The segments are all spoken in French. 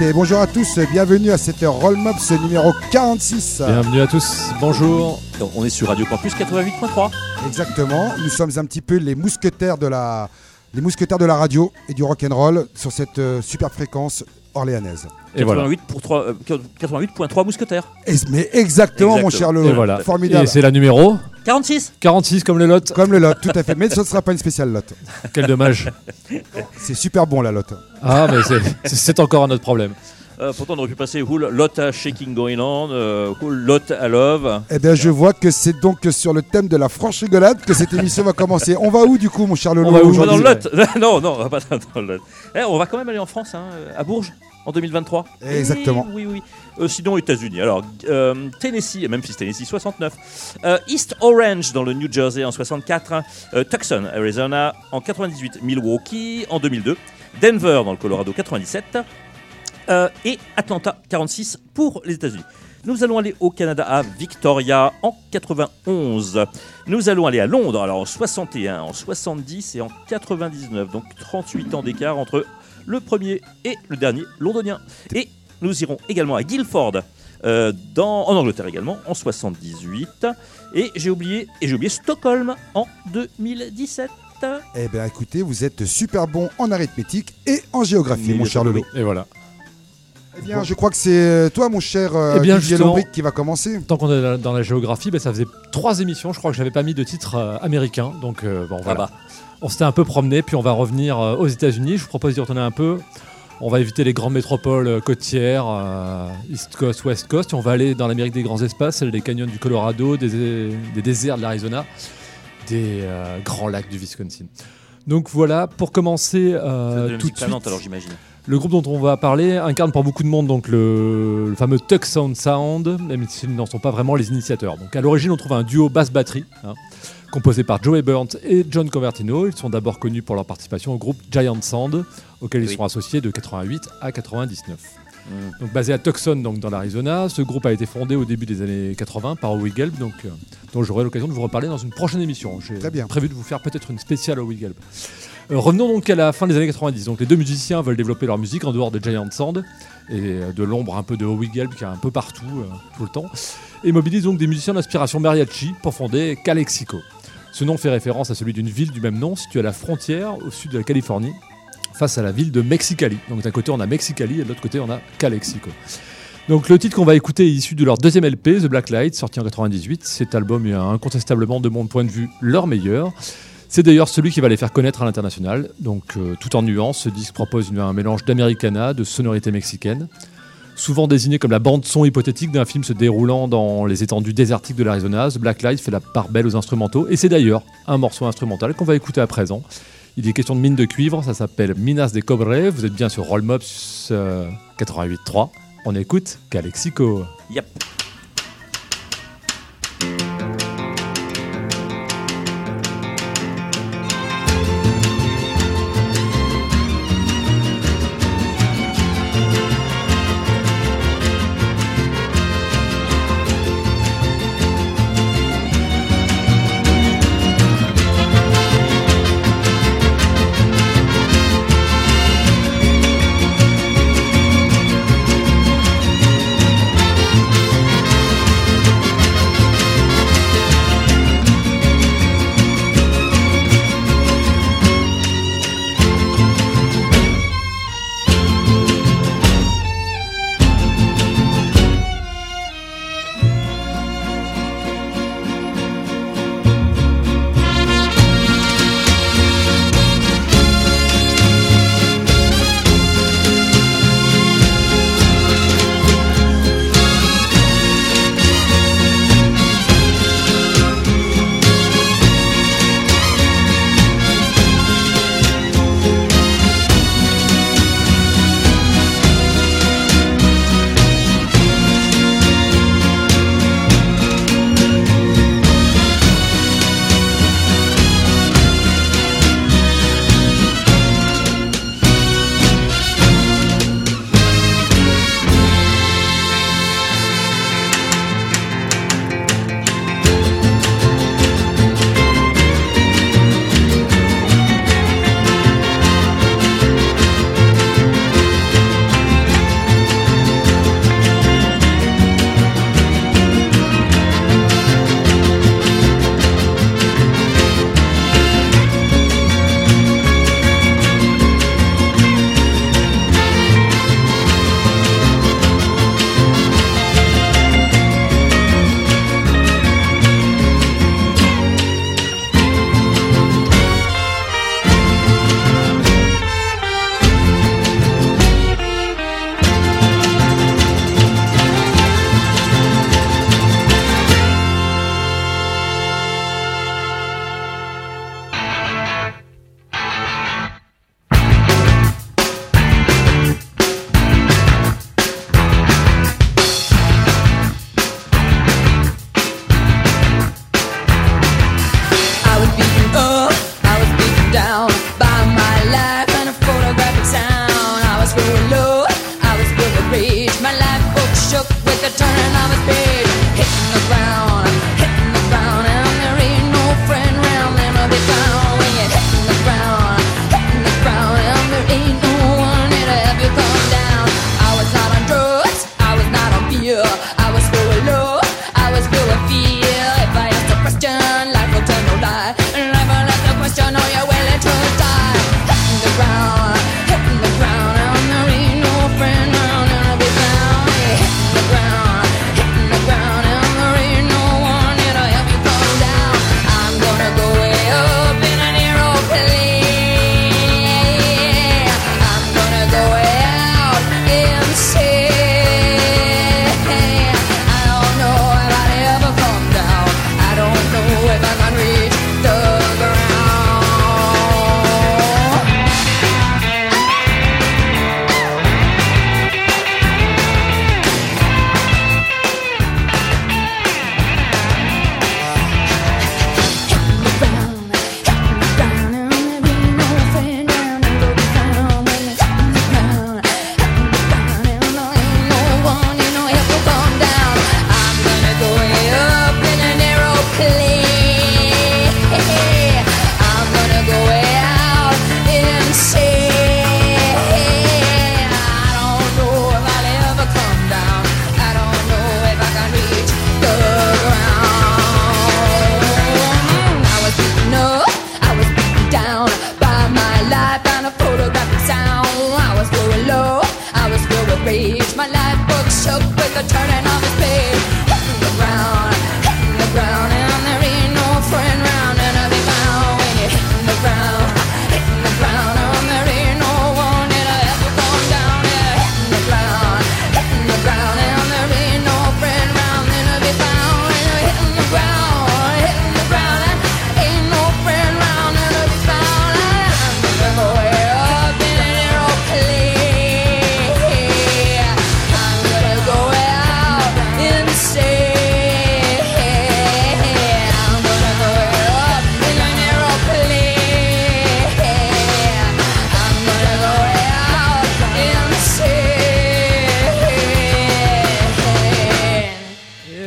et bonjour à tous. Bienvenue à cette Roll Mops numéro 46. Bienvenue à tous, bonjour. On est sur Radio Campus 88.3. Exactement. Nous sommes un petit peu les mousquetaires de la, les mousquetaires de la radio et du rock'n'roll sur cette euh, super fréquence orléanaise. Et voilà. 88 pour trois- euh, 88.3 mousquetaires. Et- mais exactement, mon cher Lolo. Et voilà. Formidable. Et c'est la numéro 46 46 comme le lot. Comme le lot, tout à fait. Mais ce ne sera pas une spéciale lot. Quel dommage. C'est super bon la lot. Ah, mais c'est- encore un autre problème. Euh, Pourtant, on aurait pu passer Who Lot à Shaking Going On, euh, Lot à Love. Eh bien, je vois que c'est donc sur le thème de la franche rigolade que cette émission va commencer. On va où du coup, mon cher Lolo On va où dans le Lot Non, non, on va pas dans le Lot. Eh, on va quand même aller en France, hein, à Bourges, en 2023. Exactement. Oui, oui. Euh, sinon, États-Unis. Alors, euh, Tennessee, Memphis, Tennessee, 69. Euh, East Orange, dans le New Jersey, en 64. Euh, Tucson, Arizona, en 98. Milwaukee, en 2002. Denver, dans le Colorado, 97. Euh, et Atlanta, 46 pour les États-Unis. Nous allons aller au Canada à Victoria en 91. Nous allons aller à Londres alors en 61, en 70 et en 99. Donc 38 ans d'écart entre le premier et le dernier londonien. Et nous irons également à Guildford. euh, dans, en Angleterre également en 78 et j'ai oublié et j'ai oublié Stockholm en 2017 Eh bien, écoutez, vous êtes super bon en arithmétique et en géographie, mon cher Lolo. Et voilà. Eh bien, je crois que c'est toi, mon cher euh, Eh bien, qui va commencer. Tant qu'on est dans la géographie, ben, ça faisait trois émissions. Je crois que j'avais pas mis de titre euh, américain. Donc euh, bon, voilà. bah. On s'était un peu promené, puis on va revenir euh, aux États-Unis. Je vous propose d'y retourner un peu. On va éviter les grandes métropoles euh, côtières, euh, East Coast, West Coast. On va aller dans l'Amérique des grands espaces, celle des canyons du Colorado, des, des déserts de l'Arizona, des euh, grands lacs du Wisconsin. Donc voilà, pour commencer euh, tout de suite, planante, alors j'imagine le groupe dont on va parler incarne pour beaucoup de monde donc le, le fameux Tucson Sound, même s'ils n'en sont pas vraiment les initiateurs. Donc à l'origine, on trouve un duo basse-batterie, hein, composé par Joey Burnt et John Convertino. Ils sont d'abord connus pour leur participation au groupe Giant Sound, auquel ils Oui. sont associés de 88 à 99. Mm. Donc basé à Tucson, donc dans l'Arizona, ce groupe a été fondé au début des années 80 par Howie Gelb, donc euh, dont j'aurai l'occasion de vous reparler dans une prochaine émission. J'ai Très bien. prévu de vous faire peut-être une spéciale Howie Gelb. Euh, revenons donc à la fin des années 90. Donc les deux musiciens veulent développer leur musique en dehors de Giant Sand et euh, de l'ombre un peu de Howie Gelb qui est un peu partout euh, tout le temps et mobilisent donc des musiciens d'inspiration mariachi pour fonder Calexico. Ce nom fait référence à celui d'une ville du même nom située à la frontière au sud de la Californie face à la ville de Mexicali. Donc d'un côté on a Mexicali et de l'autre côté on a Calexico. Donc le titre qu'on va écouter est issu de leur deuxième LP, The Black Light, sorti en 98. Cet album est incontestablement, de mon point de vue, leur meilleur. C'est d'ailleurs celui qui va les faire connaître à l'international. Donc euh, tout en nuances, ce disque propose un mélange d'americana, de sonorités mexicaines. Souvent désigné comme la bande-son hypothétique d'un film se déroulant dans les étendues désertiques de l'Arizona, The Black Light fait la part belle aux instrumentaux. Et c'est d'ailleurs un morceau instrumental qu'on va écouter à présent. Il est question de mine de cuivre, ça s'appelle Minas de Cobre. Vous êtes bien sur Roll Mops euh, 88.3. On écoute Calexico. Yep.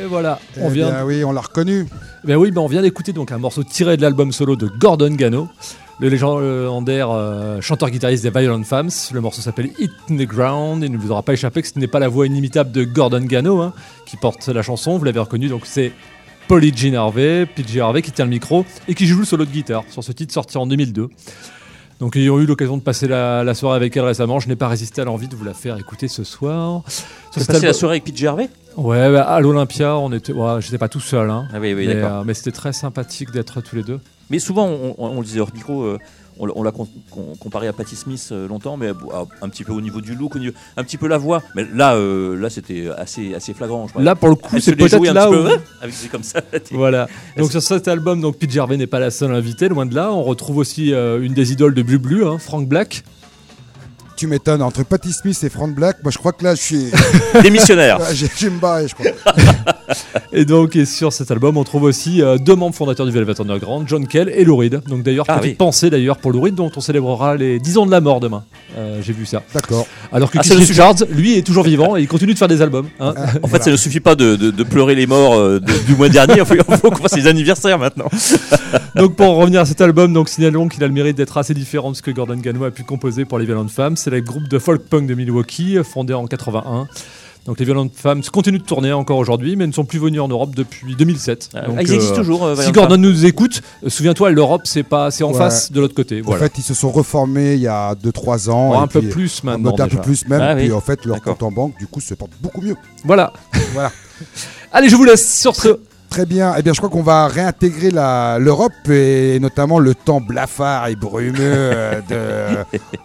Et voilà, Eh on vient. bien, oui, on l'a reconnu. Ben oui, ben on vient d'écouter donc un morceau tiré de l'album solo de Gordon Gano, le légendaire euh, chanteur-guitariste des Violent Femmes. Le morceau s'appelle Hit in the Ground. Il ne vous aura pas échappé que ce n'est pas la voix inimitable de Gordon Gano hein, qui porte la chanson. Vous l'avez reconnu, donc c'est Polly Jean Harvey, PJ Harvey qui tient le micro et qui joue le solo de guitare sur ce titre sorti en 2002. Donc ayant eu l'occasion de passer la, la soirée avec elle récemment, je n'ai pas résisté à l'envie de vous la faire écouter ce soir. Tu cet passé la soirée avec Pete Gervais Ouais, bah, à l'Olympia, on était, ouais, j'étais pas tout seul, hein. Ah oui, oui, mais, d'accord. euh, mais c'était très sympathique d'être tous les deux. Mais souvent, on, on- on le disait hors micro, euh, on, l'a- on l'a com- com- comparé à Patti Smith euh, longtemps, mais un petit peu au niveau du look, au niveau- un petit peu la voix. Mais là, euh, là c'était assez, assez flagrant. Je. Là, pour le coup, c'est peut-être là où. avec comme ça. Voilà. Donc sur cet album, donc Pete Gervais n'est pas la seule invitée, loin de là. On retrouve aussi euh, une des idoles de Blu Blu, hein, Frank Black. Tu m'étonnes, entre Patti Smith et Frank Black, moi je crois que là je suis. Démissionnaire. J'ai- je vais me barrer, je crois. Et donc, et sur cet album, on trouve aussi euh, deux membres fondateurs du Velvet Underground, John Kell et Lou Reed. Donc d'ailleurs, Ah petite oui. pensée d'ailleurs pour Lou Reed, dont on célébrera les 10 ans de la mort demain. Euh, J'ai vu ça. D'accord. Alors que Ah, Keith. Richards, lui, est toujours vivant et il continue de faire des albums. hein. Ah, En fait, ça ne suffit pas de, de- de pleurer les morts euh, de- du mois dernier. Il faut, il faut qu'on fasse les anniversaires maintenant. Donc pour revenir à cet album, donc signalons qu'il a le mérite d'être assez différent de ce que Gordon Gano a pu composer pour les Violent Femmes. C'est le groupe de folk punk de Milwaukee, fondé en 81. Donc les Violent Femmes continuent de tourner encore aujourd'hui, mais ne sont plus venus en Europe depuis 2007. Ah, Donc, ils existent euh, toujours. euh, Si. Gordon nous écoute, euh, souviens-toi, l'Europe c'est pas, c'est en Ouais. face de l'autre côté. En fait, ils se sont reformés il y a 2-3 ans. Oh, et un peu puis, plus maintenant. un peu plus même. Ah oui. Puis en fait, leur D'accord. compte en banque, du coup, se porte beaucoup mieux. Voilà. Voilà. Allez, je vous laisse sur ce. Très bien. Eh bien, je crois qu'on va réintégrer l'Europe et notamment le temps blafard et brumeux euh,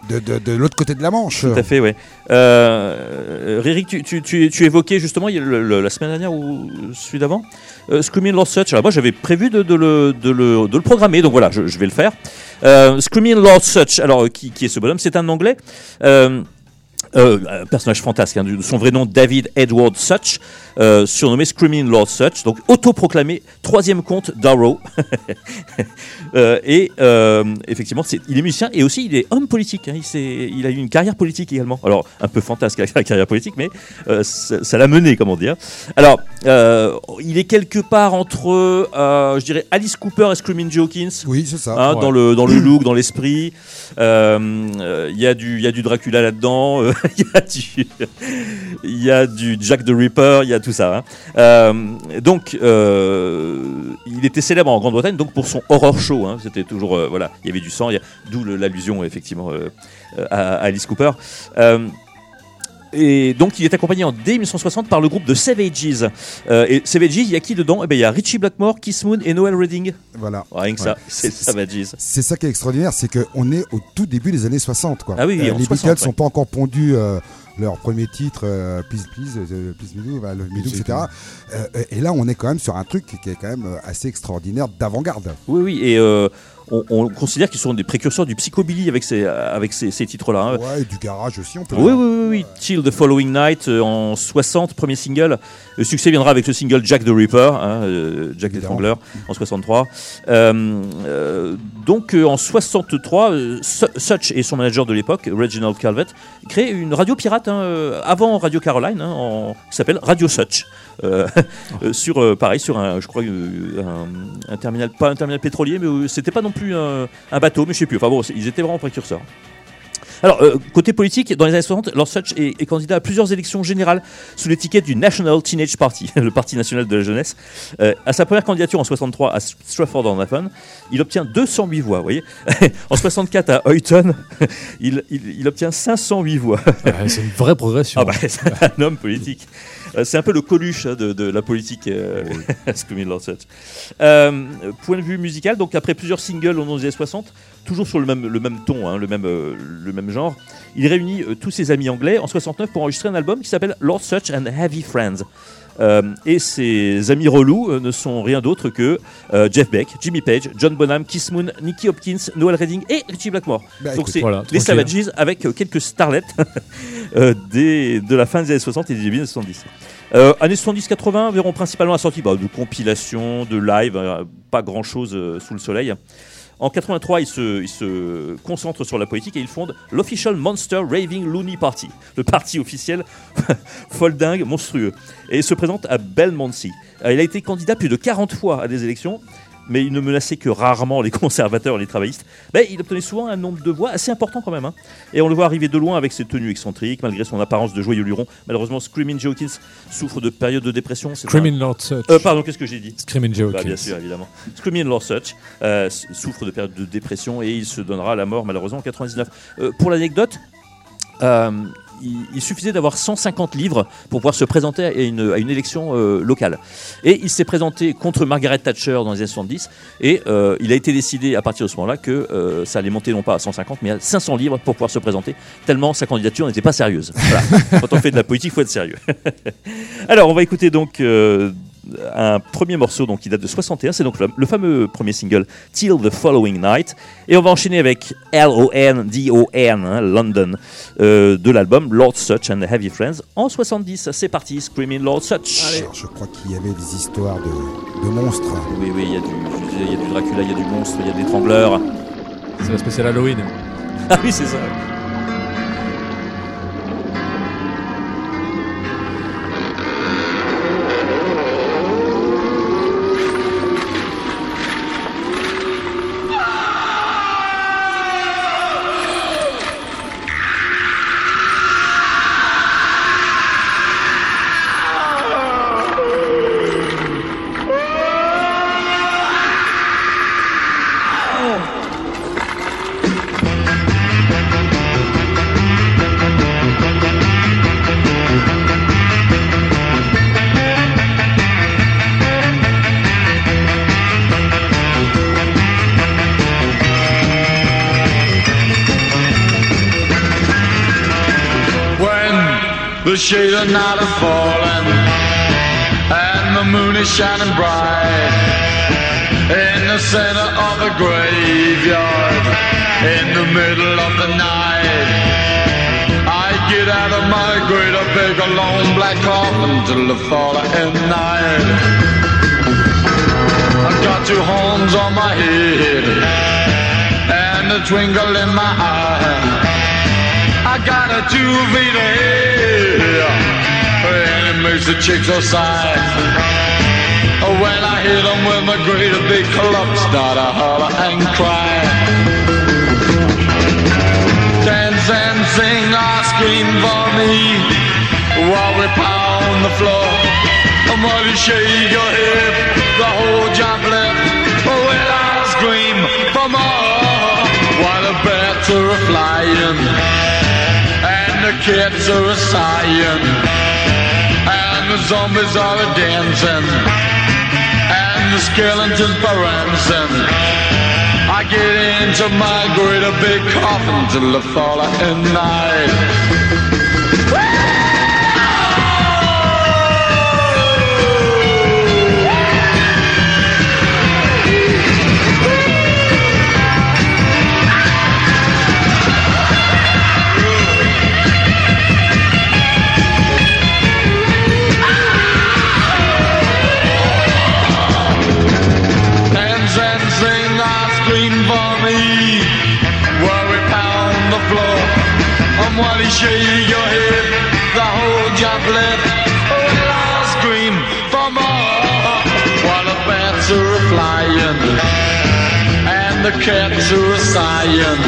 de, de, de, de l'autre côté de la Manche. Tout à fait, ouais. Euh, Ririk, tu, tu, tu, tu évoquais justement le- le- la semaine dernière ou celui d'avant, euh, Screaming Lord Such. Alors moi j'avais prévu de, le, de, le, de le programmer, donc voilà, je, je vais le faire. Euh, Screaming Lord Such, alors qui, qui est ce bonhomme C'est un anglais. Euh, euh, un personnage fantasque, hein, son vrai nom David Edward Such, euh, surnommé Screaming Lord Such, donc autoproclamé troisième comte d'Arrow. Euh, et euh, effectivement, il est musicien et aussi il est homme politique. hein. il, il a eu une carrière politique également. Alors un peu fantasque la carrière politique, mais euh, ça l'a mené, comment dire. Alors, euh, il est quelque part entre, euh, je dirais, Alice Cooper et Screaming Hawkins. Oui, c'est ça. Hein, Ouais. dans, le, dans le look, dans l'esprit. Il y, a du- il y a du Dracula là-dedans, il y, a du- Jack the Ripper, il y a tout ça. hein. Euh, donc, euh, il était célèbre en Grande-Bretagne donc pour son horror show. hein. C'était toujours, euh, voilà, il y avait du sang, d'où l'allusion effectivement à Alice Cooper. Euh, et donc, il est accompagné en dès 1960 par le groupe de Savages. Euh, et Savages, il y a qui dedans? Eh ben, Il y a Richie Blackmore, Keith Moon et Noel Redding. Voilà. Rien que ça, c'est Savages. C'est ça qui est extraordinaire, c'est qu'on est au tout début des années 60. Quoi. Ah oui, en les 60, Beatles ouais. sont pas encore pondus euh, leur premier titre, euh, Please Please, euh, Please Me Do, bah, le C'est etc. Euh, et là, on est quand même sur un truc qui est quand même euh, assez extraordinaire d'avant-garde. Oui, oui, et euh, on, on considère qu'ils sont des précurseurs du psychobilly avec ces, avec ces, ces titres-là. hein. Ouais, et du garage aussi, on peut Oui, oui, oui, oui. Till the Following Night euh, en 60, premier single. Le succès viendra avec le single Jack the Ripper, hein, euh, Jack l'Étrangleur, en 63. Euh, euh, donc euh, en 63, euh, Su- Such et son manager de l'époque, Reginald Calvet, créent une radio pirate hein, avant Radio Caroline, hein, en- qui s'appelle Radio Such. Euh, sur euh, pareil sur un je crois un, un terminal pas un terminal pétrolier mais c'était pas non plus un, un bateau mais je sais plus enfin bon ils étaient vraiment précurseurs alors, euh, côté politique, dans les années 60, Lord Such est, est candidat à plusieurs élections générales sous l'étiquette du National Teenage Party, le Parti national de la jeunesse. Euh, à sa première candidature en 63 à Stratford-on-Avon, il obtient 208 voix, vous voyez. en 64 à Hoyton, il, il- il obtient 508 voix. Ouais, c'est une vraie progression. Ah bah, c'est un homme politique. Euh, c'est un peu le coluche hein, de, de la politique, euh, Screaming Lord Sutch. Euh, point de vue musical, donc après plusieurs singles au long des années 60, toujours sur le même, le même ton, hein, le, même, euh, le même genre, il réunit euh, tous ses amis anglais en 69 pour enregistrer un album qui s'appelle Lord Sutch and Heavy Friends. Euh, et ses amis relous ne sont rien d'autre que Jeff Beck, Jimmy Page, John Bonham, Keith Moon, Nicky Hopkins, Noel Redding et Richie Blackmore. Bah, Donc c'est voilà, les. Savages avec quelques starlets des, de la fin des années 60 et des débuts des années 70. Euh, années 70-80 verront principalement la sortie bah, de compilations, de live, euh, pas grand chose sous le soleil. En 83, il se, il se concentre sur la politique et il fonde l'Official Monster Raving Looney Party, le parti officiel foldingue monstrueux. Et il se présente à Belmondsey. Euh, Il a été candidat plus de 40 fois à des élections, mais il ne menaçait que rarement les conservateurs et les travaillistes. Mais il obtenait souvent un nombre de voix assez important quand même. hein. Et on le voit arriver de loin avec ses tenues excentriques, malgré son apparence de joyeux luron. Malheureusement, Screaming Joe souffre de période de dépression. Screaming Lord Sutch. Euh, pardon, qu'est-ce que j'ai dit? Screaming Joe bah, bien sûr, évidemment. Screaming Lord Sutch euh, souffre de période de dépression et il se donnera la mort malheureusement en 99. Euh, pour l'anecdote, il, il suffisait d'avoir 150 livres pour pouvoir se présenter à une, à une élection euh, locale. Et il s'est présenté contre Margaret Thatcher dans les années 70 et euh, il a été décidé à partir de ce moment-là que euh, ça allait monter non pas à 150 mais à 500 livres pour pouvoir se présenter, tellement sa candidature n'était pas sérieuse. Voilà. Quand on fait de la politique, il faut être sérieux. Alors, on va écouter donc un premier morceau donc, qui date de 61. C'est donc le, le fameux premier single Till the Following Night. Et on va enchaîner avec L-O-N-D-O-N, hein, London, euh, de l'album Lord Such and the Heavy Friends en 70. C'est parti, Screaming Lord Such. Alors, je crois qu'il y avait des histoires de, de monstres. Oui, oui, il y, a du- je disais, il y a du Dracula, il y a du monstre, il y a des trembleurs. C'est la spéciale Halloween. Ah oui, c'est ça. Big long black coffin till the falling night I got two horns on my head and a twinkle in my eye I got a two feet ahead, and it makes the chicks all sigh. When I hit 'em with my great big club, start a holler and cry. Dance and sing or scream for me while we pound the floor. Money shake your hip, the whole job left. When I scream for more, while the bats are flying and the cats are sighing, and the zombies are dancing, and the skeletons prancing. I get into my great big coffin till the falling night. While you shake your head, the whole job left. Oh, and I scream for more. While the bats are flying, and the cats are sighing,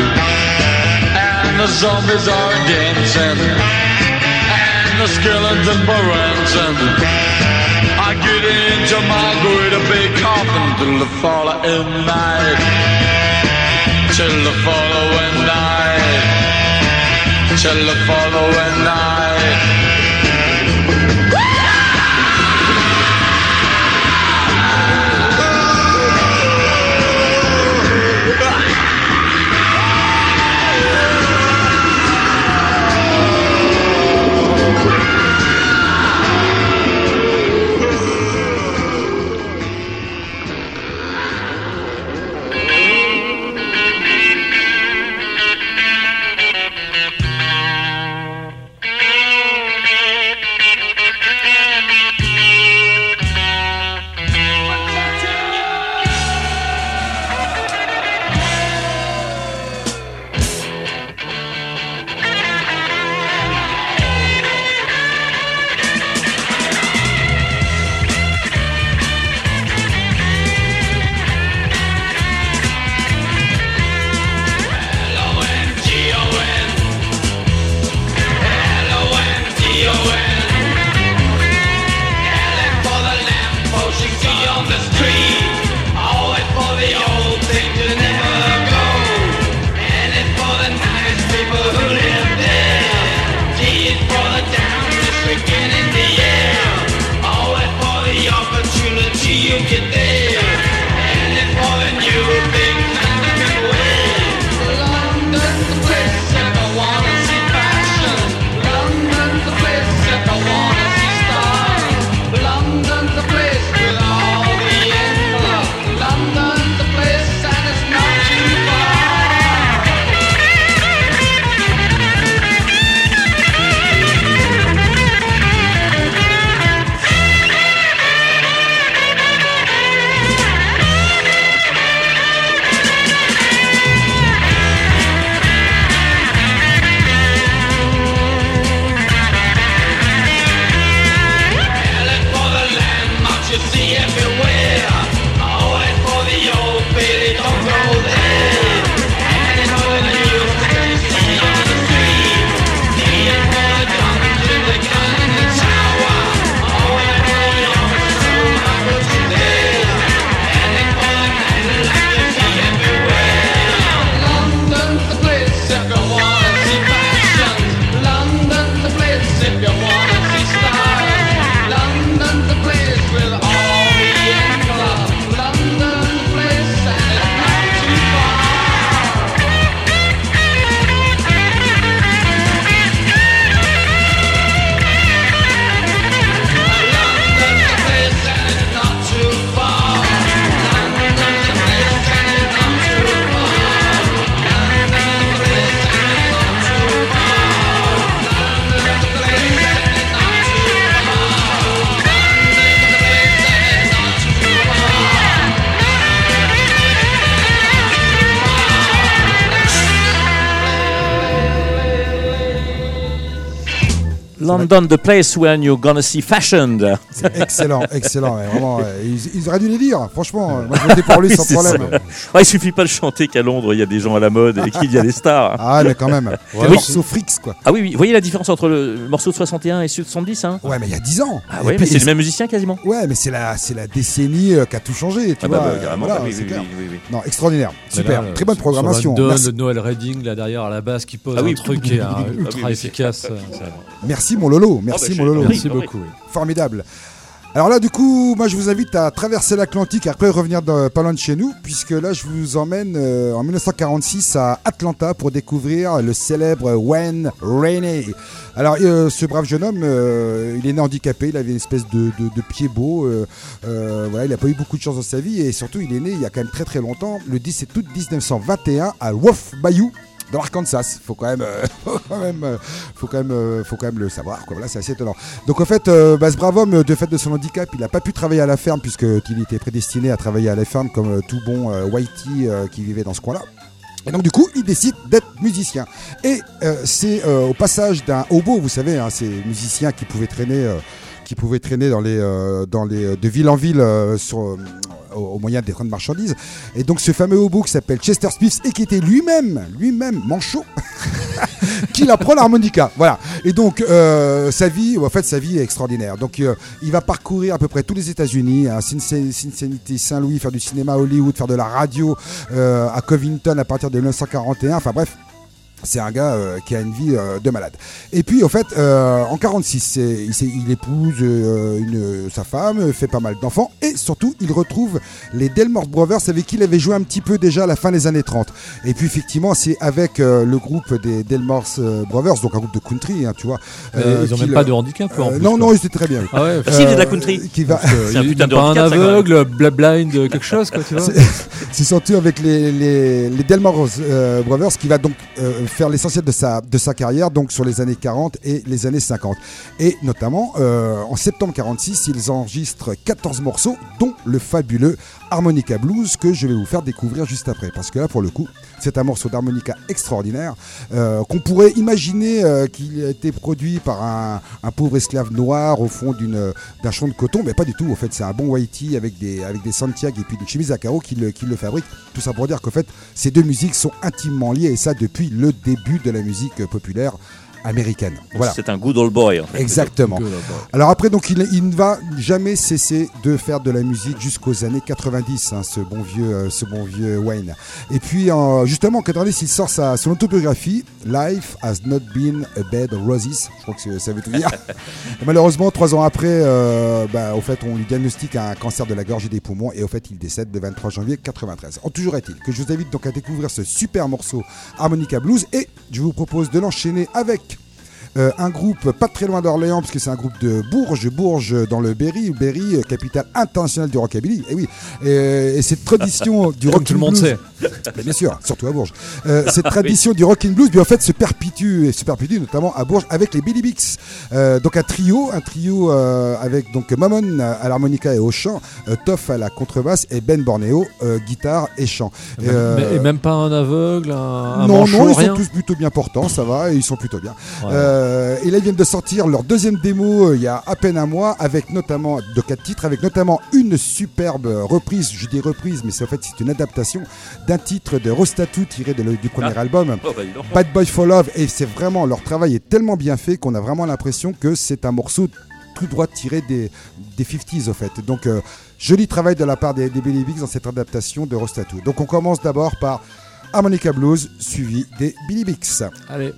and the zombies are dancing, and the skeletons are prancing. I get into my great big coffin till the following night. Till the following night. Till the following night. London, the place where you're gonna see fashioned. Excellent, excellent. ouais, vraiment, ouais. ils, ils auraient dû les lire, franchement. euh, Moi, je votais pour lui sans problème. Ouais, il suffit pas de chanter qu'à Londres, il y a des gens à la mode et qu'il y a des stars. Ah, mais quand même. Ouais. Des morceaux frics, quoi. Ah oui, oui, vous voyez la différence entre le morceau de 61 et celui de 70 hein? Ouais, mais il y a 10 ans. Ah Et ouais, mais c'est le même musicien quasiment. Ouais, mais c'est la, c'est la décennie euh, qui a tout changé, tu Ah vois. bah, bah, euh, carrément. voilà, Ah oui, c'est oui, clair. oui, oui, oui. Non, extraordinaire. Super. là, Très bonne programmation. Merci, London, Noël Redding là derrière à la base qui pose Ah oui. un truc qui est hein, Ah oui, ultra oui, efficace. euh, merci mon Lolo. Merci bah, mon j'ai- Lolo. Merci oui. beaucoup. oui. Formidable. Alors là, du coup, moi, je vous invite à traverser l'Atlantique après revenir dans, pas loin de chez nous, puisque là, je vous emmène euh, en 1946 à Atlanta pour découvrir le célèbre Wayne Rainey. Alors, euh, ce brave jeune homme, euh, il est né handicapé, il avait une espèce de, pied beau. voilà, il n'a pas eu beaucoup de chance dans sa vie et surtout, il est né il y a quand même très très longtemps, le 17 août 1921 à Wolf Bayou. Dans l'Arkansas, faut quand même, euh, faut quand même, euh, euh, le savoir. C'est assez étonnant. Donc en fait, euh, bah, ce brave homme, de fait de son handicap, il n'a pas pu travailler à la ferme puisqu'il était prédestiné à travailler à la ferme comme euh, tout bon euh, whitey euh, qui vivait dans ce coin-là. Et donc du coup, il décide d'être musicien. Et euh, c'est euh, au passage d'un hobo, vous savez, hein, ces musiciens qui pouvaient traîner, euh, qui pouvaient traîner dans les, euh, dans de ville en ville euh, sur, euh, au, moyen des trains de marchandises. Et donc ce fameux hobo qui s'appelle Chester Smith et qui était lui-même, lui-même manchot, qu'il apprend l'harmonica. Voilà. Et donc euh, sa vie, sa vie est extraordinaire. Donc euh, il va parcourir à peu près tous les États-Unis, Cincinnati, Cincinnati, Saint-Louis, faire du cinéma à Hollywood, faire de la radio euh, à Covington à partir de 1941. Enfin bref. C'est un gars euh, qui a une vie euh, de malade. Et puis, en fait, euh, en 46, c'est- il, il épouse euh, une, sa femme, fait pas mal d'enfants, et surtout, il retrouve les Delmore Brothers avec qui il avait joué un petit peu déjà à la fin des années 30. Et puis, effectivement, c'est avec euh, le groupe des Delmore euh, Brothers, donc un groupe de country, hein, tu vois. Euh, ils ont même pas de handicap en euh, plus. non, quoi. non, ils étaient très bien. Ah ouais. Si, il faisait de la country. Qui va, C'est un il putain de un aveugle, blind, euh, quelque chose quoi, tu vois. C'est surtout avec les, les, les Delmore euh, Brothers qui va donc euh, faire l'essentiel de sa, de sa carrière, donc sur les années 40 et les années 50. Et notamment, euh, en septembre 46, ils enregistrent 14 morceaux, dont le fabuleux Harmonica Blues que je vais vous faire découvrir juste après. Parce que là, pour le coup, c'est un morceau d'harmonica extraordinaire euh, qu'on pourrait imaginer euh, qu'il a été produit par un, pauvre esclave noir au fond d'une- d'un champ de coton, mais pas du tout. En fait, c'est un bon Whitey avec des, avec des Santiago et puis une chemise à carreaux qui le, qui le fabrique. Tout ça pour dire qu'en fait, ces deux musiques sont intimement liées et ça depuis le début de la musique populaire américaine. Voilà. C'est un good old boy. en fait. Exactement. Alors après, donc il, il ne va jamais cesser de faire de la musique jusqu'aux années 90, hein, ce bon vieux, euh, ce bon vieux Wayne. Et puis justement en 90, il sort sa, son autobiographie Life has not been a bed of roses. Je crois que ça veut tout dire. Et malheureusement, trois ans après, euh, bah, au fait, on lui diagnostique un cancer de la gorge et des poumons, et au fait, il décède le 23 janvier 93. En toujours est-il que je vous invite donc à découvrir ce super morceau Harmonica Blues, et je vous propose de l'enchaîner avec euh, un groupe pas très loin d'Orléans, parce que c'est un groupe de Bourges, Bourges dans le Berry, Berry, euh, capitale internationale du rockabilly. Et oui, et, et cette tradition du rock tout le monde sait. mais bien sûr, surtout à Bourges. Euh, cette tradition du rock and blues, bien en fait, se perpétue et se perpétue notamment à Bourges avec les Billy Bix. Euh, donc un trio, un trio euh, avec donc Mamon à l'harmonica et au chant, euh, Toff à la contrebasse et Ben Borneo euh, guitare et chant. Et Euh, Et même pas un aveugle, un, un non, manchot, non, ils rien. sont tous plutôt bien portants, ça va, et ils sont plutôt bien. Ouais. Euh, et là, ils viennent de sortir leur deuxième démo euh, il y a à peine un mois, avec notamment de quatre titres, avec notamment une superbe reprise. Je dis reprise, mais c'est en fait c'est une adaptation d'un titre de Rostatu tiré de du premier Ah. album. Oh, bah. Bad Boy for Love, et c'est vraiment leur travail est tellement bien fait qu'on a vraiment l'impression que c'est un morceau tout droit tiré des, des 50s au fait. Donc euh, joli travail de la part des, des Billy dans cette adaptation de Rostatu. Donc on commence d'abord par Harmonica Blues suivi des Billy Bigs. Allez.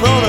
I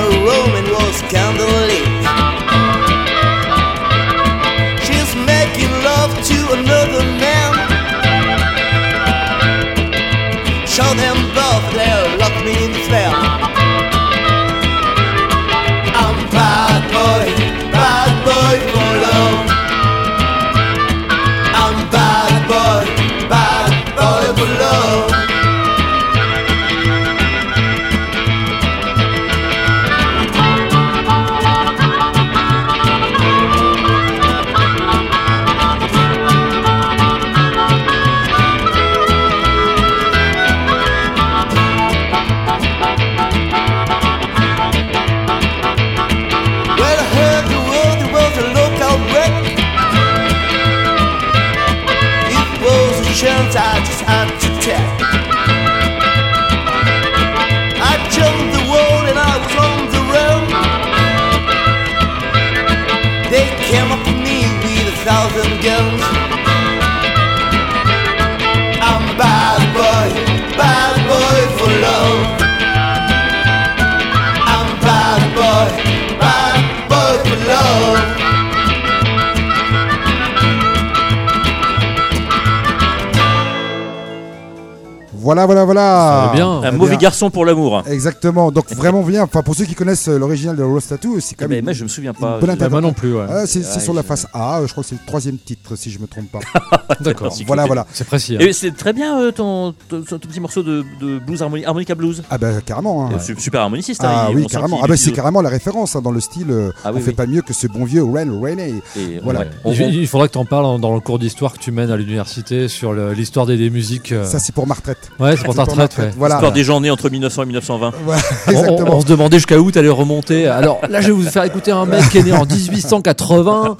Voilà, voilà, voilà. Bien. Un Eh mauvais bien. garçon pour l'amour. Exactement. Donc vraiment bien. Enfin, pour ceux qui connaissent euh, l'original de Rose Tattoo, c'est quand Mais même. moi, je me souviens pas. bonne Je- Bah, moi non plus, ouais. Ah, c'est sur la face A. euh, Je crois que c'est le troisième titre, si je me trompe pas. D'accord. Voilà, voilà. C'est précis. hein. Et c'est très bien euh, ton, ton, ton petit morceau de, de blues harmoni- harmonica blues. Ah bah carrément. hein. Euh, su- Super harmoniciste. Ah hein, il- oui, carrément. Ah bah utilise- c'est carrément la référence hein, dans le style. euh, Ah on oui, fait oui. pas mieux que ce bon vieux Ren Rainey. Et, Voilà. Il, faudra que tu en parles dans le cours d'histoire que tu mènes à l'université sur l'histoire des, musiques. euh. Ça c'est pour ma retraite. Ouais, c'est pour ta retraite. ouais. Voilà. L'histoire des gens nés entre 1900 et 1920. Voilà, On- On, exactement. on se demandait jusqu'à où t'allais remonter. Alors là, je vais vous faire écouter un mec qui est né en 1880.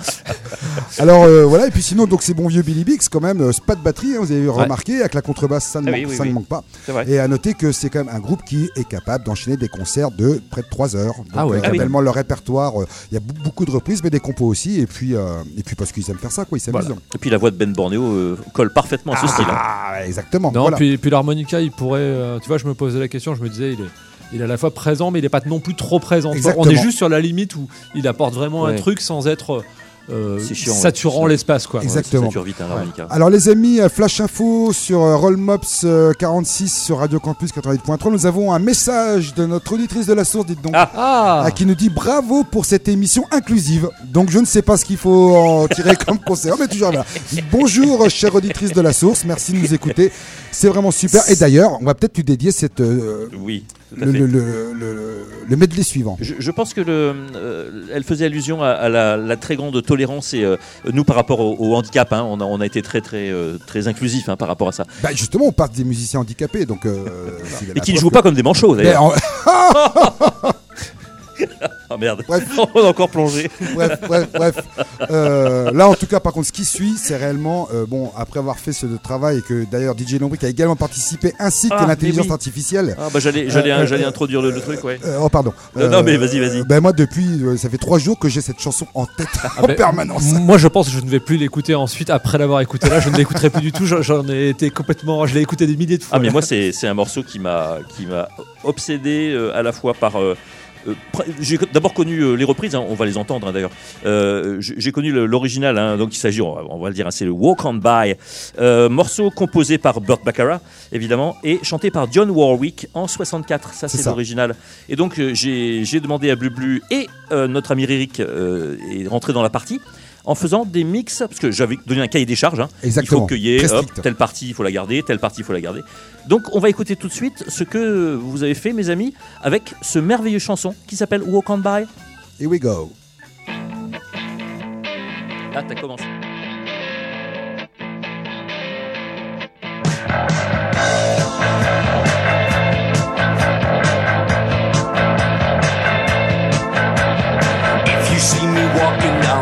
Alors euh, voilà, et puis sinon, donc c'est bon vieux Billy Bix quand même, euh, c'est pas de batterie, hein, vous avez remarqué, avec la contrebasse, ça ne, Ah manque, oui, oui, ça ne oui. manque pas. C'est vrai. Et à noter que c'est quand même un groupe qui est capable d'enchaîner des concerts de près de 3 heures. Donc, Ah ouais, euh, ah oui. tellement leur répertoire, euh, il y a bou- beaucoup de reprises, mais des compos aussi, et puis, euh, et puis parce qu'ils aiment faire ça, quoi, ils s'amusent. Voilà. Et puis la voix de Ben Borneo euh, colle parfaitement à ce style. hein. Ah, exactement. Non, voilà. puis, puis l'harmonica, il pourrait. euh, tu vois, je me posais la question, je me disais, il est. Il est à la fois présent, mais il n'est pas non plus trop présent. Tu vois, On est Exactement. juste sur la limite où il apporte vraiment un Ouais. truc sans être euh, Chiant, ouais. saturant l'espace. quoi. Exact. Exactement. Vite, hein. Alors les amis, euh, flash info sur euh, Rollmops euh, 46 sur Radio Campus 88.3. Nous avons un message de notre auditrice de la source, dites donc. Ah. Ah qui nous dit bravo pour cette émission inclusive. Donc je ne sais pas ce qu'il faut en tirer comme conseil, mais toujours là. Bonjour, chère auditrice de la source, merci de nous écouter. C'est vraiment super. Et d'ailleurs, on va peut-être lui dédier cette, euh, Oui, le, le, le, le- le medley suivant. Je, je pense que le, euh, elle faisait allusion à, à la, la très grande tolérance et euh, nous par rapport au, au handicap, hein, on, a, on a été très très euh, très inclusif hein, par rapport à ça. Bah, justement, on parle des musiciens handicapés, donc. euh, Et qui ne jouent que- pas comme des manchots d'ailleurs. Oh merde, Bref. on a encore plongé. bref, bref, bref. Euh, là, en tout cas, par contre, ce qui suit, c'est réellement, euh, bon, après avoir fait ce travail et que d'ailleurs DJ Lombric a également participé, ainsi Ah, que mais l'intelligence oui. artificielle. Ah, bah, j'allais j'allais Euh, j'allais euh, introduire le, le truc, ouais. Euh, oh, pardon. Non, non, mais vas-y, vas-y. Ben moi, depuis, euh, ça fait trois jours que j'ai cette chanson en tête en ben, permanence. Moi, je pense que je ne vais plus l'écouter ensuite. Après l'avoir écouté là, je ne l'écouterai plus du tout. J'en- ai été complètement. Je l'ai écouté des milliers de fois. Ah mais moi c'est c'est un morceau qui m'a qui m'a obsédé euh, à la fois par j'ai co- d'abord connu euh, les reprises, hein, on va les entendre hein, d'ailleurs. Euh, j'ai j'ai connu l'original, hein, donc il s'agit, on va, le dire, c'est le Walk on By, euh, morceau composé par Burt Bacharach évidemment et chanté par John Warwick en 64. Ça C'est l'original. Et donc euh, j'ai j'ai demandé à Blublu et euh, notre ami Ririk euh, est rentré dans la partie en faisant des mix parce que j'avais donné un cahier des charges. hein. Exactement. Il faut qu'il y ait Très hop, strict. telle partie, il faut la garder, telle partie, il faut la garder. Donc, on va écouter tout de suite ce que vous avez fait, mes amis, avec ce merveilleux chanson qui s'appelle Walk on By. Here we go. Ah, t'as commencé.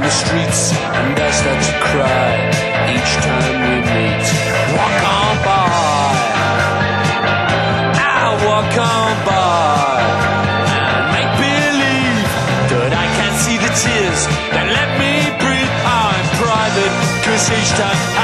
the streets, and I start to cry each time we meet. Walk on by, I walk on by, and make believe that I can't see the tears that let me breathe. I'm private, cause each time.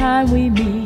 Time we meet,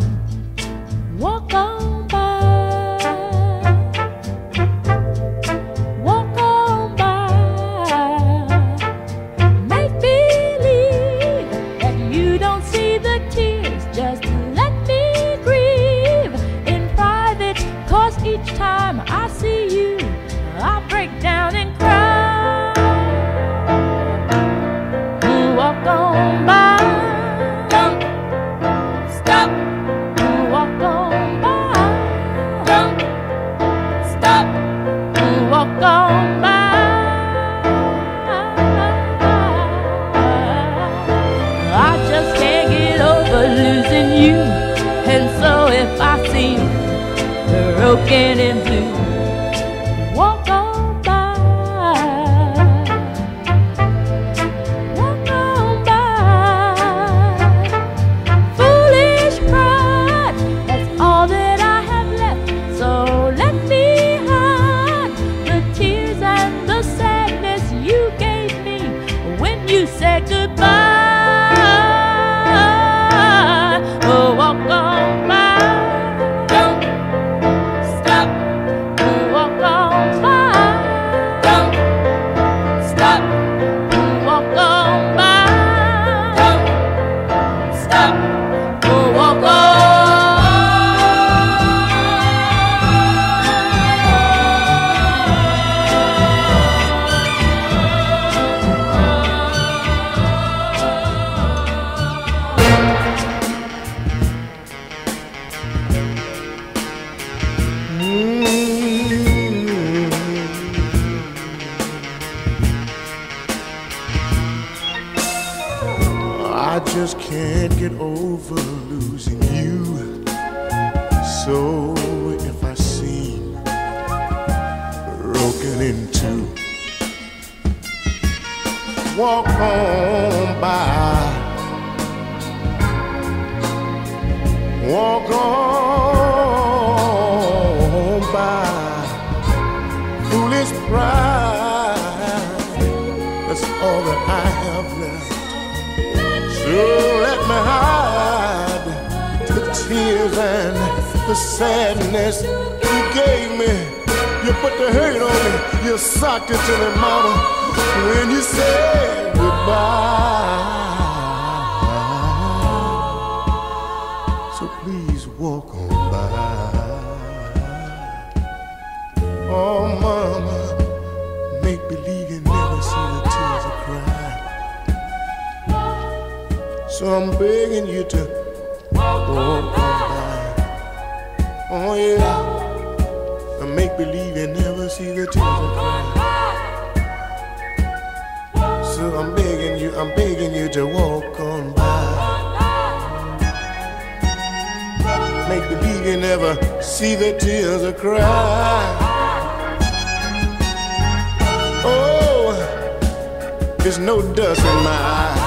see the tears I cry. Oh, there's no dust in my eye.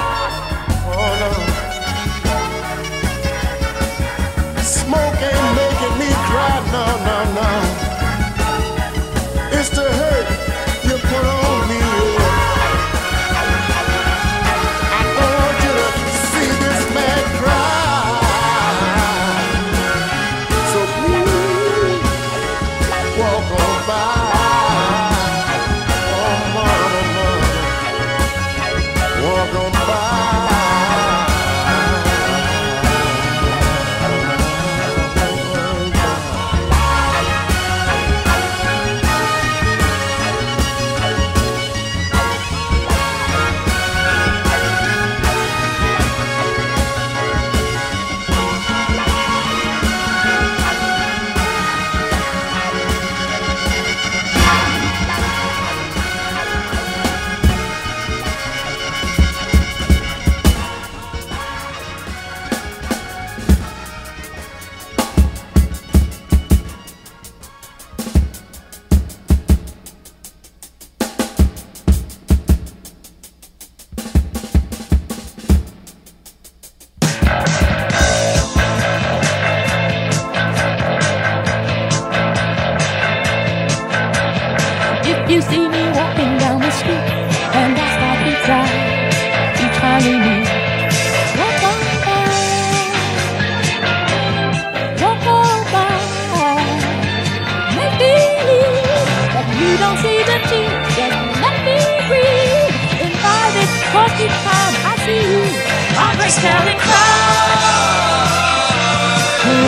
Standing crowd,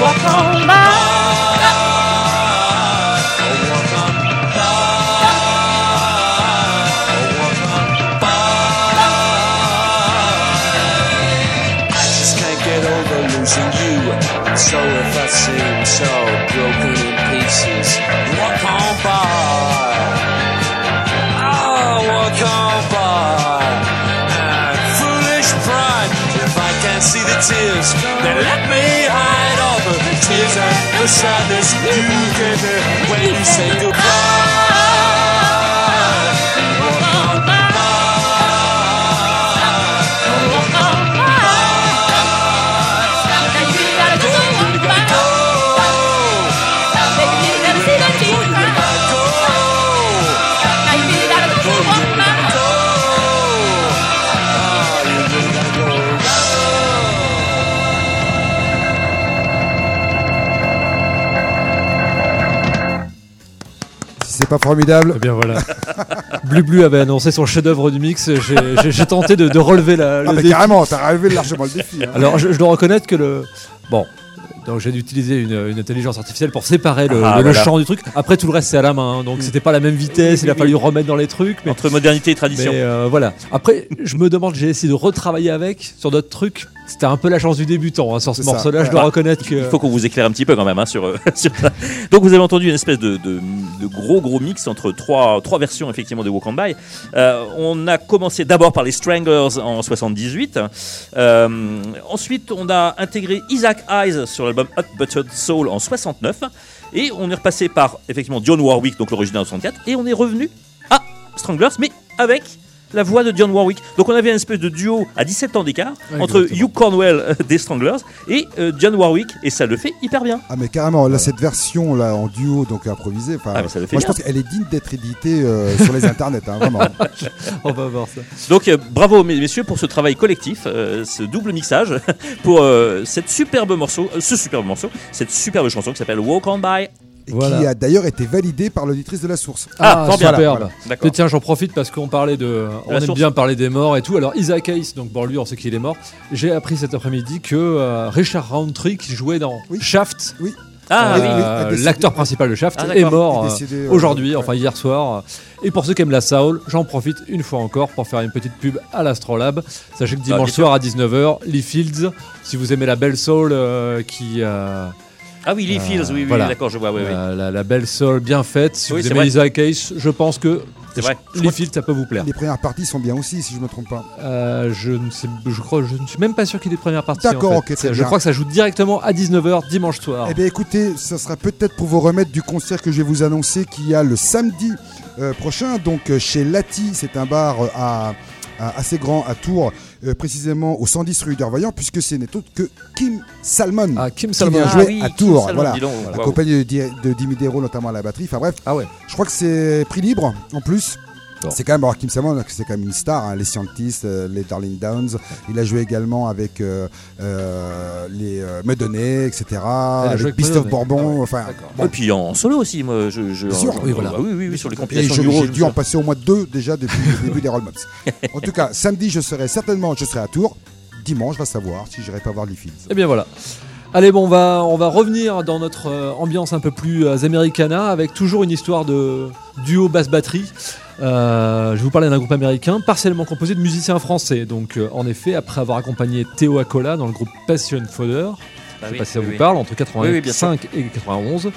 walk on. Tears, then let me hide all the tears and the sadness you give me when you say goodbye. Pas formidable. Eh bien voilà. Blu Blu avait annoncé son chef-d'œuvre du mix. J'ai- tenté de, de relever la, le Ah, mais défi. carrément, t'as relevé largement le défi. hein. Alors je, je dois reconnaître que le bon. Donc j'ai dû utiliser une, une intelligence artificielle pour séparer le, Ah, le- le chant du truc. Après tout le reste c'est à la main, hein. donc c'était pas la même vitesse. Il a fallu remettre dans les trucs. Mais, Entre modernité et tradition. mais, euh, voilà. Après je me demande, j'ai essayé de retravailler avec sur d'autres trucs. C'était un peu la chance du débutant hein, sur ce morceau-là. Je dois reconnaître que. Il faut qu'on vous éclaire un petit peu quand même hein, sur, euh, sur ça. Donc vous avez entendu une espèce de, de de gros gros mix entre trois, trois versions effectivement de Walk on By. Euh, on a commencé d'abord par les Stranglers en 78. Euh, ensuite, on a intégré Isaac Eyes sur l'album Hot Buttered Soul en 69. Et on est repassé par effectivement John Warwick, donc l'original en 64. Et on est revenu à Stranglers, mais avec la voix de Dionne Warwick. Donc on avait une espèce de duo à 17 ans d'écart Ouais, entre exactement. Hugh Cornwell euh, des Stranglers et euh, Dionne Warwick, et ça le fait hyper bien. Ah mais carrément, là cette version là en duo donc improvisée, Ah, mais ça le fait moi je pense qu'elle est digne d'être éditée euh, sur les internets, hein, vraiment. On va voir ça. Donc euh, bravo mes- messieurs pour ce travail collectif, euh, ce double mixage, pour euh, cette superbe morceau, euh, ce superbe morceau, cette superbe chanson qui s'appelle Walk On By. Et Voilà. qui a d'ailleurs été validée par l'auditrice de la source. Ah, bien. superbe. Voilà, D'accord. Et tiens, j'en profite parce qu'on parlait de. On la aime source. bien parler des morts et tout. Alors, Isaac Hayes, donc bon, lui, on sait qu'il est mort. J'ai appris cet après-midi que euh, Richard Roundtree, qui jouait dans Oui. Shaft, Ah euh, oui, oui, l'acteur principal de Shaft, Ah, est mort euh, aujourd'hui, ouais. enfin hier soir. Et pour ceux qui aiment la soul, j'en profite une fois encore pour faire une petite pub à l'Astrolabe. Sachez que bien dimanche soir à 19h, Lee Fields, si vous aimez la belle soul euh, qui. Ah oui, Lee Euh, Fields, oui, oui, voilà. d'accord, je vois, oui, oui. la, la- la belle soul bien faite, si Oui, vous aimez vrai. Isaac Hayes, je pense que. C'est vrai. Lee Fields, ça peut vous plaire. Les premières parties sont bien aussi, si je me trompe pas. Euh, je ne sais, je crois, je ne suis même pas sûr qu'il y ait de première partie. D'accord, en fait. ok, très je bien. crois que ça joue directement à 19h dimanche soir. Eh bien écoutez, ça sera peut-être pour vous remettre du concert que je vais vous annoncer qui a le samedi euh, prochain, donc euh, chez Lati, c'est un bar à, à- assez grand à Tours, euh, précisément au 110 rue d'Hervoyant, puisque ce n'est autre que Kim Salmon. Ah, Kim qui Salmon. vient Ah jouer oui, à Tours, Salmon, voilà, donc, accompagné de, de Dimidero notamment à la batterie. Enfin bref, Ah ouais. je crois que c'est prix libre en plus. Bon. C'est quand même, alors Kim Salmon, c'est quand même une star, hein, les Scientists, euh, les Darling Downs. Il a joué également avec euh, euh, les Medonnet, etc. Avec Beast of. Bourbon. Ah ouais, enfin, bon. Et puis en solo aussi, moi, je. je Bien sûr. en- Oui, voilà. ah oui, oui, oui, sur les compilations du j'ai dû en passer au moins deux déjà depuis le début des Roll Mops. En tout cas, samedi, je serai certainement, je serai à Tours. Dimanche, va savoir si j'irai pas voir les Fields. Et bien voilà. Allez, bon, on va, on va revenir dans notre euh, ambiance un peu plus euh, americana avec toujours une histoire de duo basse-batterie. Euh, je vais vous parler d'un groupe américain partiellement composé de musiciens français. Donc, euh, en effet, après avoir accompagné Théo Acola dans le groupe Passion Fodder, Ah je sais oui, pas si ça oui, vous oui. parle, entre Oui, oui, bien sûr. 85 et 91.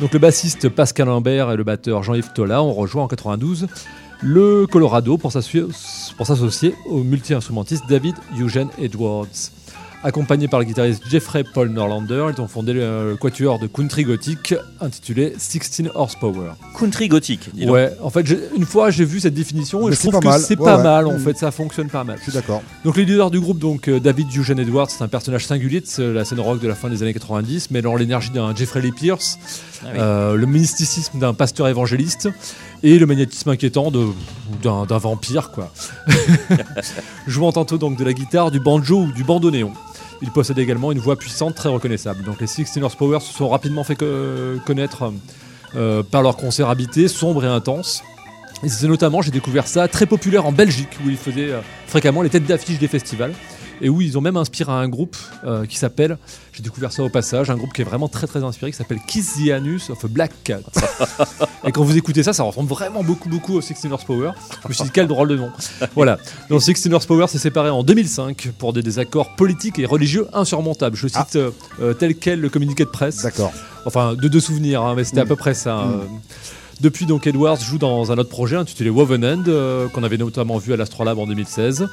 Donc le bassiste Pascal Imbert et le batteur Jean-Yves Tola ont rejoint en 92 le Colorado pour s'associer pour s'associer au multi-instrumentiste David Eugene Edwards. Accompagné par le guitariste Jeffrey Paul Norlander, ils ont fondé le, quatuor de country gothique intitulé 16 Horsepower. Country gothique, dis donc. Ouais, en fait, une fois j'ai vu cette définition et Mais je trouve pas que c'est Ouais, pas ouais. mal en Mm. fait, ça fonctionne pas mal. Je suis d'accord. Donc les leaders du groupe, donc euh, David Eugene Edwards, c'est un personnage singulier de la scène rock de la fin des années 90, mêlant l'énergie d'un Jeffrey Lee Pierce, Ah oui. euh, le mysticisme d'un pasteur évangéliste et le magnétisme inquiétant d'un vampire, quoi. Jouant tantôt donc de la guitare, du banjo ou du bandoneon. Il possède également une voix puissante très reconnaissable. Donc les 16 Horsepower se sont rapidement fait co- connaître euh, par leur concert habité, sombre et intense. Et c'est notamment, j'ai découvert ça, très populaire en Belgique, où ils faisaient euh, fréquemment les têtes d'affiche des festivals. Et où ils ont même inspiré un groupe euh, qui s'appelle, j'ai découvert ça au passage, un groupe qui est vraiment très très inspiré, qui s'appelle Kiss the Anus of a Black Cat. Et quand vous écoutez ça, ça ressemble vraiment beaucoup beaucoup au 16 Horsepower. Je me suis dit, quel drôle de nom. Voilà. Donc 16 Horsepower s'est séparé en 2005 pour des désaccords politiques et religieux insurmontables. Je cite euh, euh, tel quel le communiqué de presse. D'accord. Enfin, de deux souvenirs, hein, mais c'était à Mm. peu près ça. Mm. euh. Depuis, donc, Edwards joue dans un autre projet intitulé Woven End, euh, qu'on avait notamment vu à l'Astrolabe en 2016.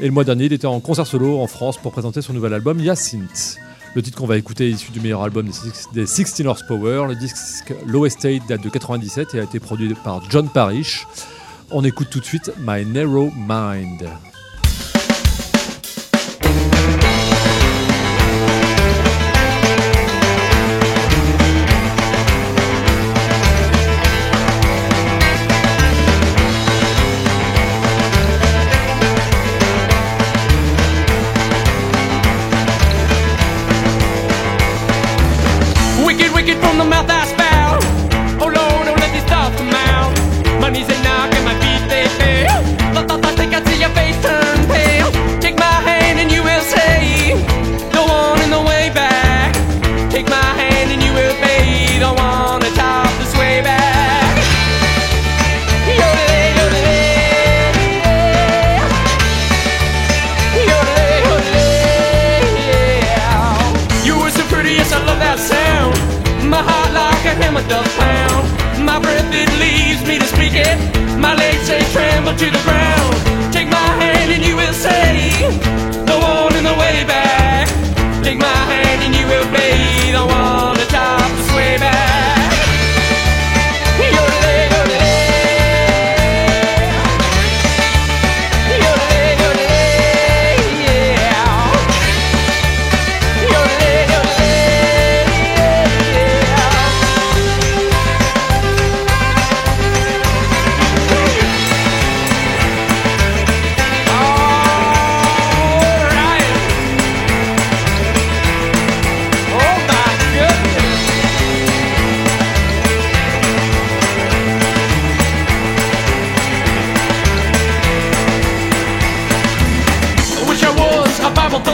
Et le mois dernier, il était en concert solo en France pour présenter son nouvel album Hyacinthe. Le titre qu'on va écouter est issu du meilleur album des Six- des 16 Horsepower. Le disque Low Estate date de 97 et a été produit par John Parrish. On écoute tout de suite My Narrow Mind. Bible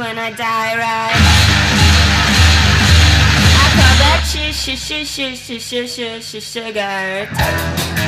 when I die, right? I call that sh sh sh sh sh sh sh sugar.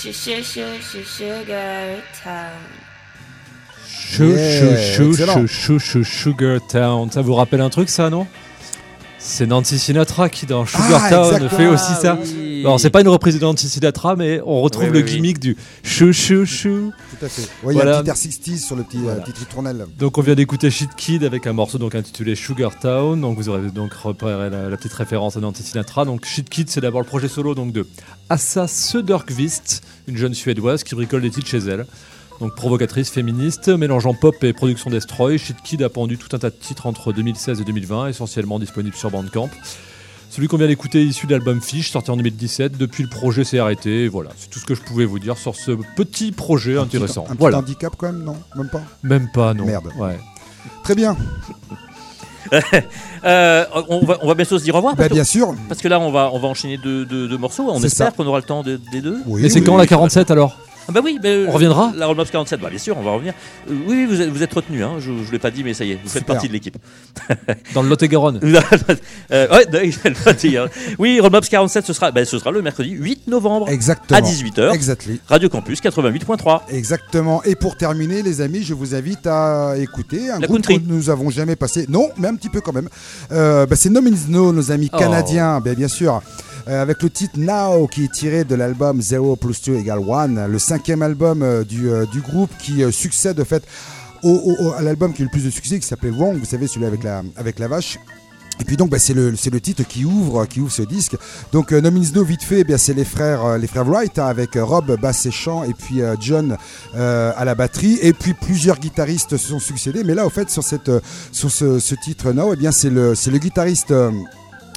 Sugar Town. Ch -ch -ch Sugar Town. Ça vous rappelle un truc, ça, non? C'est Nancy Sinatra qui dans Sugar Ah, Town exactement. fait aussi ça. oui. Alors c'est pas une reprise de Nancy Sinatra, mais on retrouve Oui, le oui, gimmick du chou chou chou. Tout à fait. Ouais, Il y a Voilà. un petit air 60 sur le petit, euh, Voilà. petit ritournelle. Donc on vient d'écouter Shit Kid avec un morceau donc intitulé Sugar Town. Donc vous aurez donc repéré la, la petite référence à Nancy Sinatra. Donc Shit Kid c'est d'abord le projet solo donc de Assa Söderqvist, une jeune suédoise qui bricole des titres chez elle. Donc provocatrice féministe, mélangeant pop et production Destroy, Shit Kid a pendu tout un tas de titres entre 2016 et 2020, essentiellement disponibles sur Bandcamp. Celui qu'on vient d'écouter est issu de l'album Fish, sorti en 2017. Depuis, le projet s'est arrêté. Et Voilà, c'est tout ce que je pouvais vous dire sur ce petit projet Un petit- intéressant. Un petit voilà, handicap quand même, non? Même pas? Même pas, non. Merde. Ouais. Très bien. Euh, on, va, on va bientôt se dire au revoir. Bah, bien sûr. parce que là, on va, on va enchaîner deux, deux- deux morceaux. On espère qu'on aura le temps de- des deux. Oui, Mais c'est oui, quand oui. la 47 alors? Ah bah oui, bah, On reviendra La Rollmops 47, bah bien sûr, on va revenir. Euh, oui, vous êtes, vous êtes retenu, hein, je ne l'ai pas dit, mais ça y est, vous faites partie de l'équipe. Dans le Lot-et-Garonne. Euh, ouais. Oui, Rollmops 47, ce sera, bah, ce sera le mercredi 8 novembre Exactement. à 18h. Exactly. Radio Campus 88.3. Exactement. Et pour terminer, les amis, je vous invite à écouter un La groupe country. que nous avons jamais passé. Non, mais un petit peu quand même. Euh, bah, c'est No Means No, nos amis Oh. canadiens, bien, bien sûr. Euh, avec le titre Now qui est tiré de l'album 0 plus 2 égale 1, le cinquième album euh, du, euh, du groupe qui succède de fait au, à l'album qui a eu le plus de succès qui s'appelait Wrong, vous savez celui avec la, avec la vache. Et puis donc bah, c'est le le titre qui ouvre qui ouvre ce disque. Donc euh, No Means No vite fait, eh bien c'est les frères les frères Wright hein, avec Rob basse et chant et puis John à la batterie et puis plusieurs guitaristes se sont succédés. Mais là au fait sur cette sur ce, ce titre Now, eh bien c'est le c'est le guitariste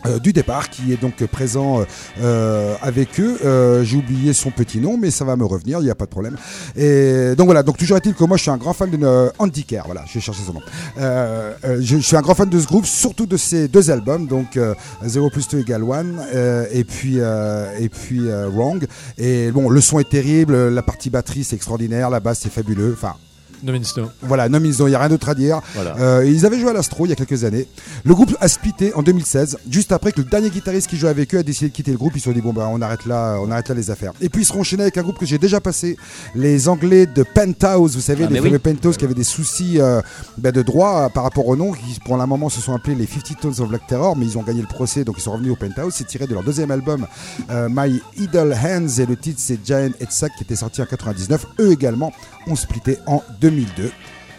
euh, du départ qui est donc présent euh, euh, avec eux. Euh, J'ai oublié son petit nom, mais ça va me revenir, il n'y a pas de problème. Et donc voilà, donc toujours est-il que moi je suis un grand fan de euh, Andy voilà, je vais chercher son nom. Je, je suis un grand fan de ce groupe, surtout de ces deux albums, donc euh, 0 plus 2 égale 1 euh, et puis, et puis Wrong. Et bon, le son est terrible, la partie batterie c'est extraordinaire, la basse c'est fabuleux, enfin No Means No. voilà, non, mais ils ont- il n'y a rien d'autre à dire. Voilà. Euh, ils avaient joué à l'Astro il y a quelques années. Le groupe a splitté en 2016, juste après que le dernier guitariste qui jouait avec eux a décidé de quitter le groupe. Ils se sont dit bon bah on arrête là, on arrête là les affaires. Et puis ils seront enchaînés avec un groupe que j'ai déjà passé, les Anglais de Penthouse. Vous savez Ah, les fameux oui. Penthouse qui avaient des soucis euh, bah, de droit euh, par rapport au nom, qui pour un moment se sont appelés les 50 Tones of Black Terror, mais ils ont gagné le procès donc ils sont revenus au Penthouse. C'est tiré de leur deuxième album euh, My Idle Hands et le titre c'est Giant Headsack qui était sorti en 99. Eux également ont splitté en 2002.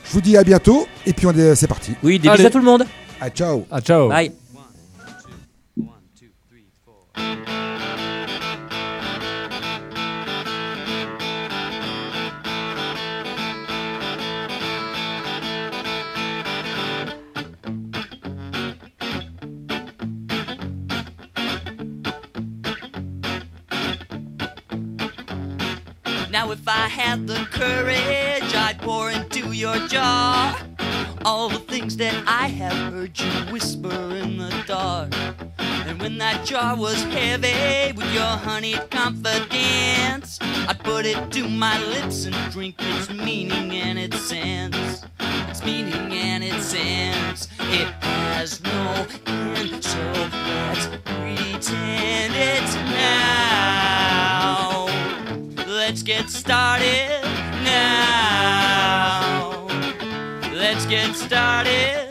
Je vous dis à bientôt et puis on est- c'est parti. Oui, des Allez. bisous à tout le monde. Ah ciao. Ah, ciao. Bye. Now, if I had the courage, pour into your jar all the things that I have heard you whisper in the dark. And when that jar was heavy with your honeyed confidence, I'd put it to my lips and drink its meaning and its sense. Its meaning and its sense. It has no end, so let's pretend it's now. Let's get started now. Let's get started